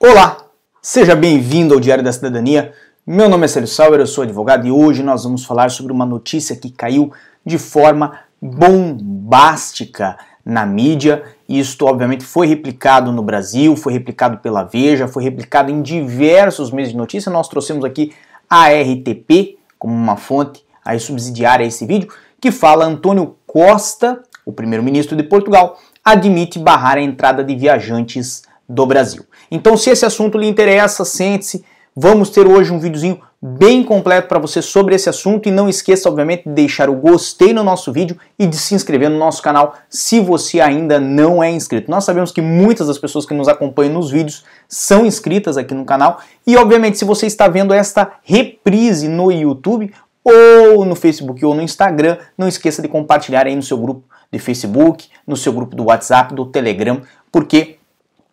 Olá, seja bem-vindo ao Diário da Cidadania. Meu nome é Célio Sauer, eu sou advogado e hoje nós vamos falar sobre uma notícia que caiu de forma bombástica na mídia. Isto, obviamente, foi replicado no Brasil, foi replicado pela Veja, foi replicado em diversos meios de notícia. Nós trouxemos aqui a RTP como uma fonte aí subsidiária a esse vídeo, que fala Antônio Costa, o primeiro-ministro de Portugal, admite barrar a entrada de viajantes do Brasil. Então, se esse assunto lhe interessa, sente-se. Vamos ter hoje um videozinho bem completo para você sobre esse assunto e não esqueça, obviamente, de deixar o gostei no nosso vídeo e de se inscrever no nosso canal se você ainda não é inscrito. Nós sabemos que muitas das pessoas que nos acompanham nos vídeos são inscritas aqui no canal e, obviamente, se você está vendo esta reprise no YouTube ou no Facebook ou no Instagram, não esqueça de compartilhar aí no seu grupo de Facebook, no seu grupo do WhatsApp, do Telegram, porque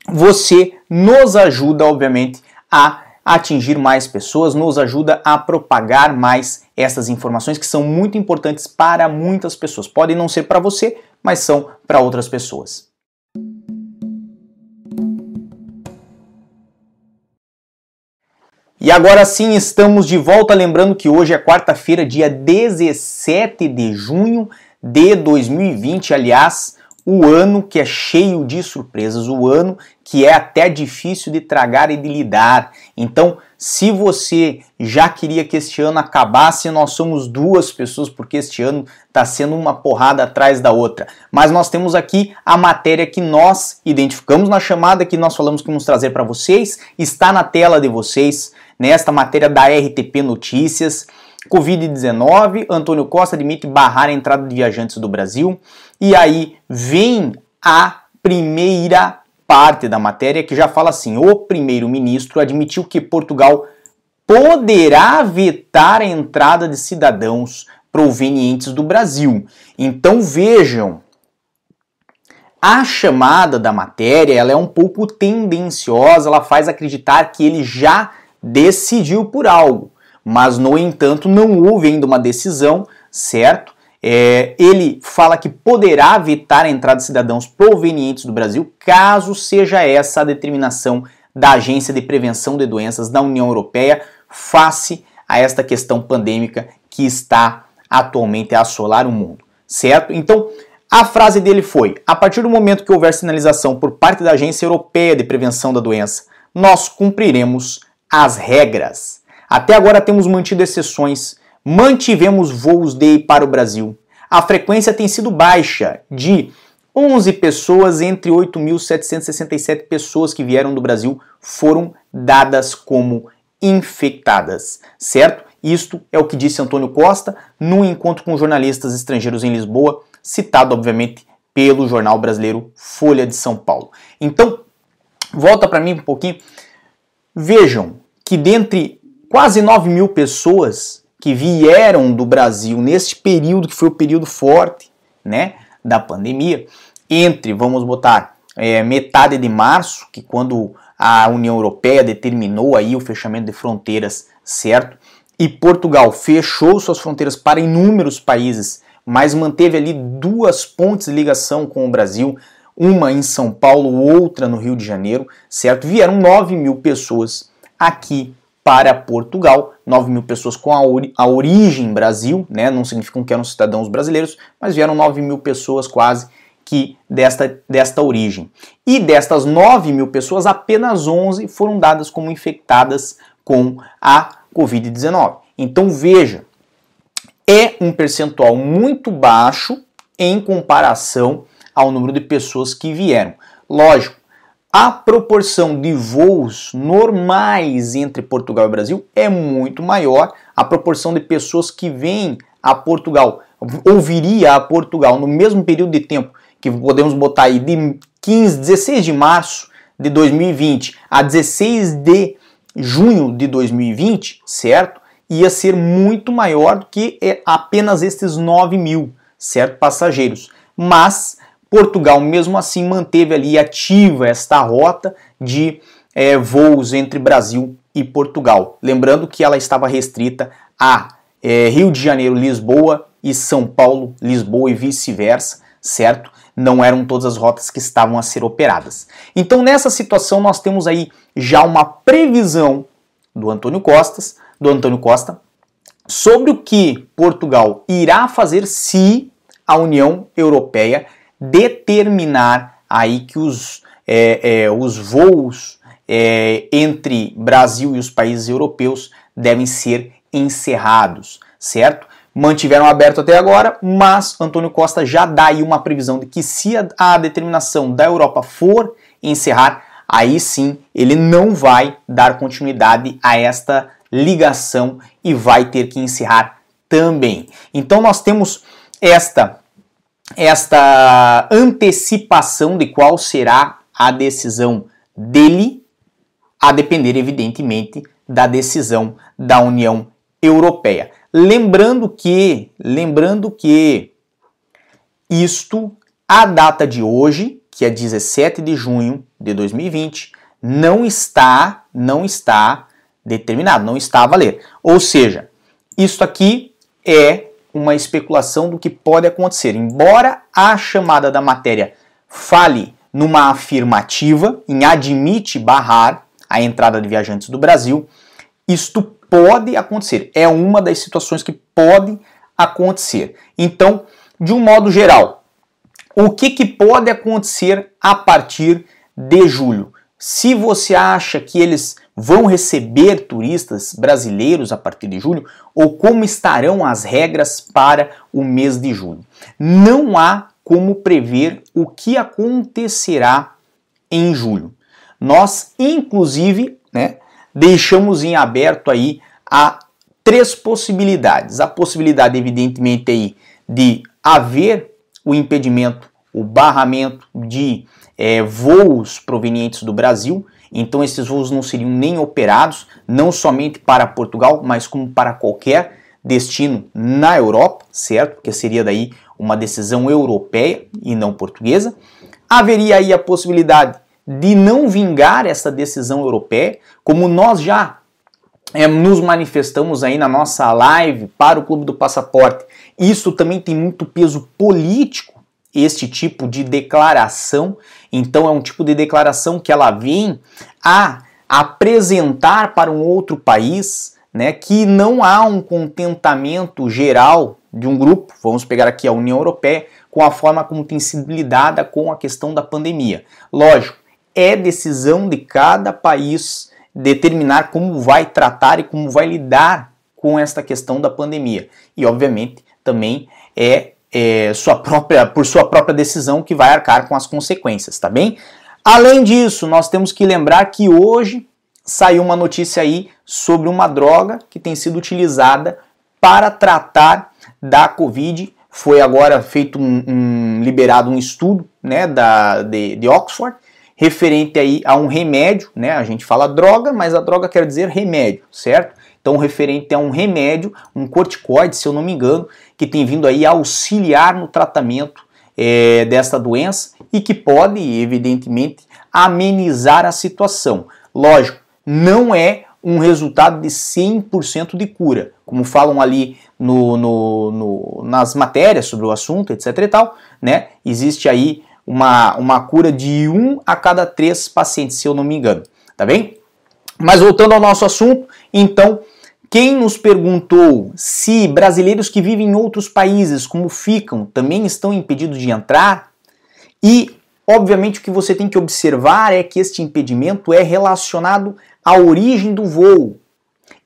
você nos ajuda, obviamente, a atingir mais pessoas, nos ajuda a propagar mais essas informações que são muito importantes para muitas pessoas. Podem não ser para você, mas são para outras pessoas. E agora sim estamos de volta, lembrando que hoje é quarta-feira, dia 17 de junho de 2020, aliás, o ano que é cheio de surpresas, o ano que é até difícil de tragar e de lidar. Então, se você já queria que este ano acabasse, nós somos duas pessoas, porque este ano está sendo uma porrada atrás da outra. Mas nós temos aqui a matéria que nós identificamos na chamada, que nós falamos que vamos trazer para vocês, está na tela de vocês, nesta matéria da RTP Notícias. Covid-19, Antônio Costa admite barrar a entrada de viajantes do Brasil. E aí vem a primeira parte da matéria que já fala assim: o primeiro-ministro admitiu que Portugal poderá vetar a entrada de cidadãos provenientes do Brasil. Então vejam, a chamada da matéria ela é um pouco tendenciosa, ela faz acreditar que ele já decidiu por algo mas no entanto não houve ainda uma decisão, certo? É, ele fala que poderá vetar a entrada de cidadãos provenientes do Brasil caso seja essa a determinação da Agência de Prevenção de Doenças da União Europeia face a esta questão pandêmica que está atualmente a assolar o mundo, certo? Então, a frase dele foi: a partir do momento que houver sinalização por parte da Agência Europeia de Prevenção da Doença, nós cumpriremos as regras. Até agora temos mantido exceções, mantivemos voos DEI para o Brasil. A frequência tem sido baixa, de 11 pessoas entre 8.767 pessoas que vieram do Brasil foram dadas como infectadas, certo? Isto é o que disse Antônio Costa num encontro com jornalistas estrangeiros em Lisboa, citado obviamente pelo jornal brasileiro Folha de São Paulo. Então, volta para mim um pouquinho. Vejam que dentre quase 9 mil pessoas que vieram do Brasil neste período, que foi o período forte né, da pandemia, entre, vamos botar, é, metade de março, que quando a União Europeia determinou aí o fechamento de fronteiras, certo? E Portugal fechou suas fronteiras para inúmeros países, mas manteve ali duas pontes de ligação com o Brasil, uma em São Paulo, outra no Rio de Janeiro, certo? Vieram 9 mil pessoas aqui para Portugal, 9 mil pessoas com a, ori a origem Brasil, né? não significam que eram cidadãos brasileiros, mas vieram 9 mil pessoas quase que desta, desta origem. E destas 9 mil pessoas, apenas 11 foram dadas como infectadas com a Covid-19. Então veja, é um percentual muito baixo em comparação ao número de pessoas que vieram. Lógico, a proporção de voos normais entre Portugal e Brasil é muito maior. A proporção de pessoas que vêm a Portugal, ou viria a Portugal no mesmo período de tempo, que podemos botar aí de 15, 16 de março de 2020 a 16 de junho de 2020, certo? Ia ser muito maior do que é, apenas estes 9 mil, certo? Passageiros. Mas Portugal, mesmo assim, manteve ali ativa esta rota de é, voos entre Brasil e Portugal. Lembrando que ela estava restrita a é, Rio de Janeiro, Lisboa e São Paulo, Lisboa e vice-versa, certo? Não eram todas as rotas que estavam a ser operadas. Então, nessa situação, nós temos aí já uma previsão do Antônio Costas, do Antônio Costa, sobre o que Portugal irá fazer se a União Europeia determinar aí que os, é, é, os voos é, entre Brasil e os países europeus devem ser encerrados, certo? Mantiveram aberto até agora, mas Antônio Costa já dá aí uma previsão de que se a, a determinação da Europa for encerrar, aí sim ele não vai dar continuidade a esta ligação e vai ter que encerrar também. Então nós temos esta esta antecipação de qual será a decisão dele, a depender evidentemente da decisão da União Europeia. Lembrando que, lembrando que isto a data de hoje, que é 17 de junho de 2020, não está, não está determinado, não está a valer. Ou seja, isto aqui é uma especulação do que pode acontecer. Embora a chamada da matéria fale numa afirmativa, em admite barrar a entrada de viajantes do Brasil, isto pode acontecer. É uma das situações que pode acontecer. Então, de um modo geral, o que, que pode acontecer a partir de julho? Se você acha que eles vão receber turistas brasileiros a partir de julho ou como estarão as regras para o mês de julho. Não há como prever o que acontecerá em julho. Nós, inclusive, né, deixamos em aberto aí a três possibilidades. A possibilidade, evidentemente, aí de haver o impedimento, o barramento de é, voos provenientes do Brasil então esses voos não seriam nem operados, não somente para Portugal, mas como para qualquer destino na Europa, certo? Porque seria daí uma decisão europeia e não portuguesa. Haveria aí a possibilidade de não vingar essa decisão europeia, como nós já é, nos manifestamos aí na nossa live para o Clube do Passaporte. Isso também tem muito peso político, este tipo de declaração. Então é um tipo de declaração que ela vem a apresentar para um outro país né, que não há um contentamento geral de um grupo, vamos pegar aqui a União Europeia, com a forma como tem sido lidada com a questão da pandemia. Lógico, é decisão de cada país determinar como vai tratar e como vai lidar com esta questão da pandemia. E, obviamente, também é é, sua própria, por sua própria decisão que vai arcar com as consequências, tá bem? Além disso, nós temos que lembrar que hoje saiu uma notícia aí sobre uma droga que tem sido utilizada para tratar da Covid. Foi agora feito um, um liberado um estudo né, da, de, de Oxford referente aí a um remédio, né? A gente fala droga, mas a droga quer dizer remédio, certo? Então, referente a um remédio, um corticoide, se eu não me engano, que tem vindo aí auxiliar no tratamento é, desta doença e que pode, evidentemente, amenizar a situação. Lógico, não é um resultado de 100% de cura, como falam ali no, no, no, nas matérias sobre o assunto, etc e tal, né? Existe aí uma, uma cura de um a cada três pacientes, se eu não me engano, tá bem? Mas voltando ao nosso assunto, então quem nos perguntou se brasileiros que vivem em outros países, como ficam, também estão impedidos de entrar? E, obviamente, o que você tem que observar é que este impedimento é relacionado à origem do voo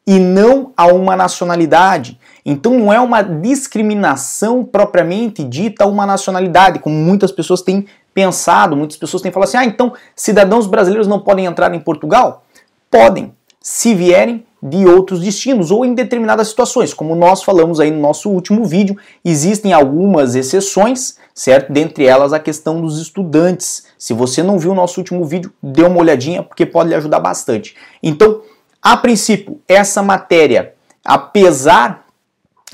e não a uma nacionalidade. Então não é uma discriminação propriamente dita a uma nacionalidade, como muitas pessoas têm pensado, muitas pessoas têm falado assim: ah, então cidadãos brasileiros não podem entrar em Portugal? Podem, se vierem de outros destinos ou em determinadas situações. Como nós falamos aí no nosso último vídeo, existem algumas exceções, certo? Dentre elas a questão dos estudantes. Se você não viu o nosso último vídeo, dê uma olhadinha porque pode lhe ajudar bastante. Então, a princípio, essa matéria, apesar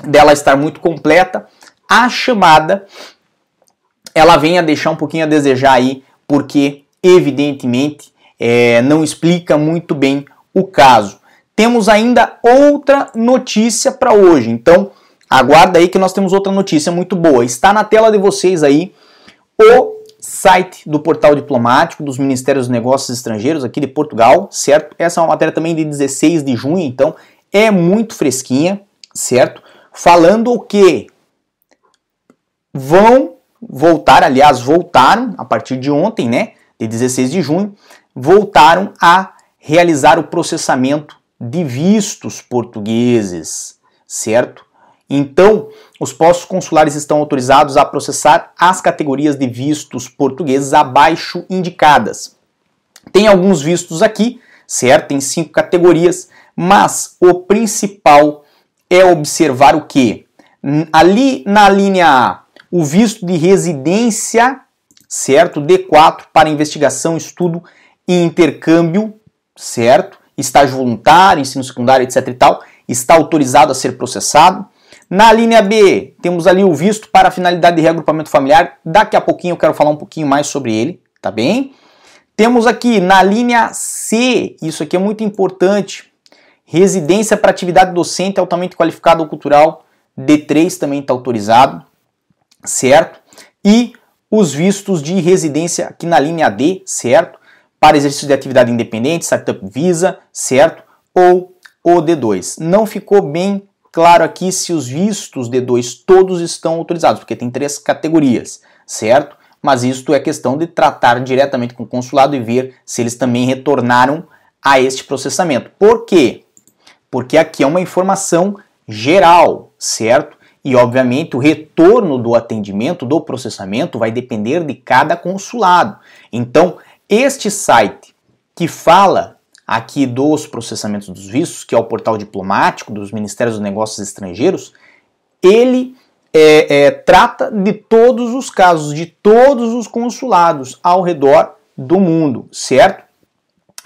dela estar muito completa, a chamada ela vem a deixar um pouquinho a desejar aí, porque evidentemente é, não explica muito bem o caso temos ainda outra notícia para hoje. Então, aguarda aí que nós temos outra notícia muito boa. Está na tela de vocês aí o site do portal diplomático dos Ministérios dos Negócios Estrangeiros aqui de Portugal, certo? Essa é uma matéria também de 16 de junho, então é muito fresquinha, certo? Falando o que vão voltar, aliás, voltaram a partir de ontem, né, de 16 de junho, voltaram a realizar o processamento de vistos portugueses, certo? Então, os postos consulares estão autorizados a processar as categorias de vistos portugueses abaixo indicadas. Tem alguns vistos aqui, certo? Tem cinco categorias, mas o principal é observar o que? Ali na linha A, o visto de residência, certo? D4 para investigação, estudo e intercâmbio, certo? Estágio voluntário, ensino secundário, etc e tal, está autorizado a ser processado. Na linha B, temos ali o visto para finalidade de reagrupamento familiar. Daqui a pouquinho eu quero falar um pouquinho mais sobre ele, tá bem? Temos aqui na linha C, isso aqui é muito importante, residência para atividade docente altamente qualificada ou cultural, D3 também está autorizado, certo? E os vistos de residência aqui na linha D, certo? Para exercício de atividade independente, Startup Visa, certo? Ou o D2. Não ficou bem claro aqui se os vistos D2 todos estão autorizados, porque tem três categorias, certo? Mas isto é questão de tratar diretamente com o consulado e ver se eles também retornaram a este processamento. Por quê? Porque aqui é uma informação geral, certo? E obviamente o retorno do atendimento, do processamento, vai depender de cada consulado. Então, este site que fala aqui dos processamentos dos vistos, que é o portal diplomático dos Ministérios dos Negócios Estrangeiros, ele é, é, trata de todos os casos, de todos os consulados ao redor do mundo, certo?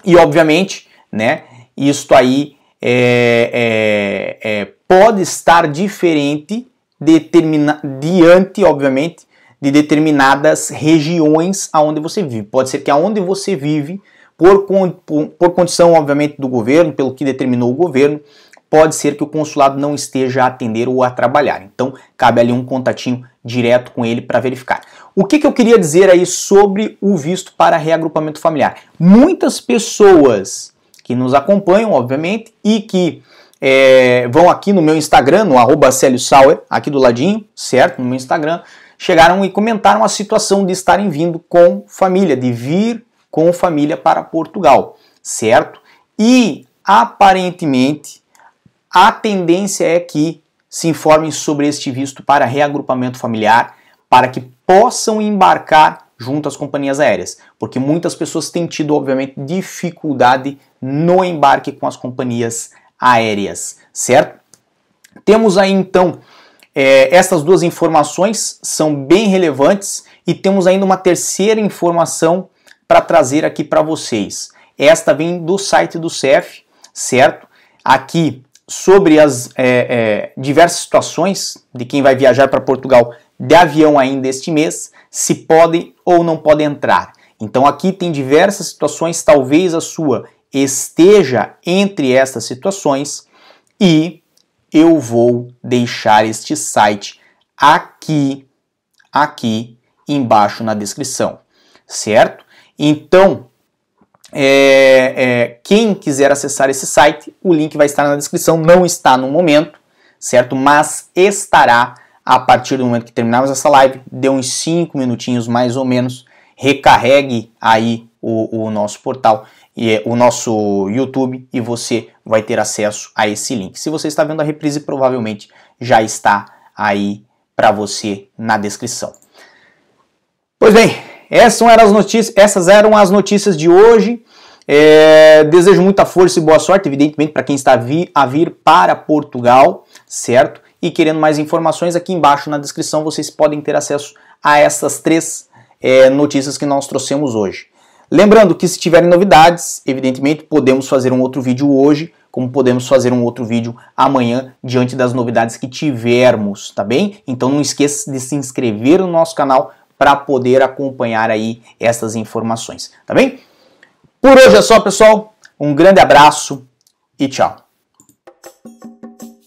E obviamente, né, isto aí é, é, é pode estar diferente determina, diante, obviamente, de determinadas regiões aonde você vive. Pode ser que aonde você vive por, por, condição, obviamente, do governo, pelo que determinou o governo, pode ser que o consulado não esteja a atender ou a trabalhar. Então, cabe ali um contatinho direto com ele para verificar. O que, que eu queria dizer aí sobre o visto para reagrupamento familiar? Muitas pessoas que nos acompanham, obviamente, e que é, vão aqui no meu Instagram, no arroba Sauer, aqui do ladinho, certo? No meu Instagram, chegaram e comentaram a situação de estarem vindo com família, de vir com família para Portugal, certo? E aparentemente a tendência é que se informem sobre este visto para reagrupamento familiar, para que possam embarcar junto às companhias aéreas, porque muitas pessoas têm tido, obviamente, dificuldade no embarque com as companhias aéreas, certo? Temos aí então é, essas duas informações são bem relevantes e temos ainda uma terceira informação para trazer aqui para vocês. Esta vem do site do CEF, certo? Aqui sobre as é, é, diversas situações de quem vai viajar para Portugal de avião ainda este mês, se pode ou não pode entrar. Então aqui tem diversas situações, talvez a sua esteja entre estas situações e eu vou deixar este site aqui, aqui embaixo na descrição, certo? Então, é, é, quem quiser acessar esse site, o link vai estar na descrição, não está no momento, certo? Mas estará a partir do momento que terminarmos essa live, dê uns 5 minutinhos mais ou menos, recarregue aí o, o nosso portal o nosso YouTube e você vai ter acesso a esse link. Se você está vendo a reprise, provavelmente já está aí para você na descrição. Pois bem, essas eram as notícias, essas eram as notícias de hoje. É, desejo muita força e boa sorte, evidentemente, para quem está a vir, a vir para Portugal, certo? E querendo mais informações, aqui embaixo na descrição vocês podem ter acesso a essas três é, notícias que nós trouxemos hoje. Lembrando que se tiverem novidades, evidentemente podemos fazer um outro vídeo hoje, como podemos fazer um outro vídeo amanhã diante das novidades que tivermos, tá bem? Então não esqueça de se inscrever no nosso canal para poder acompanhar aí essas informações, tá bem? Por hoje é só, pessoal. Um grande abraço e tchau.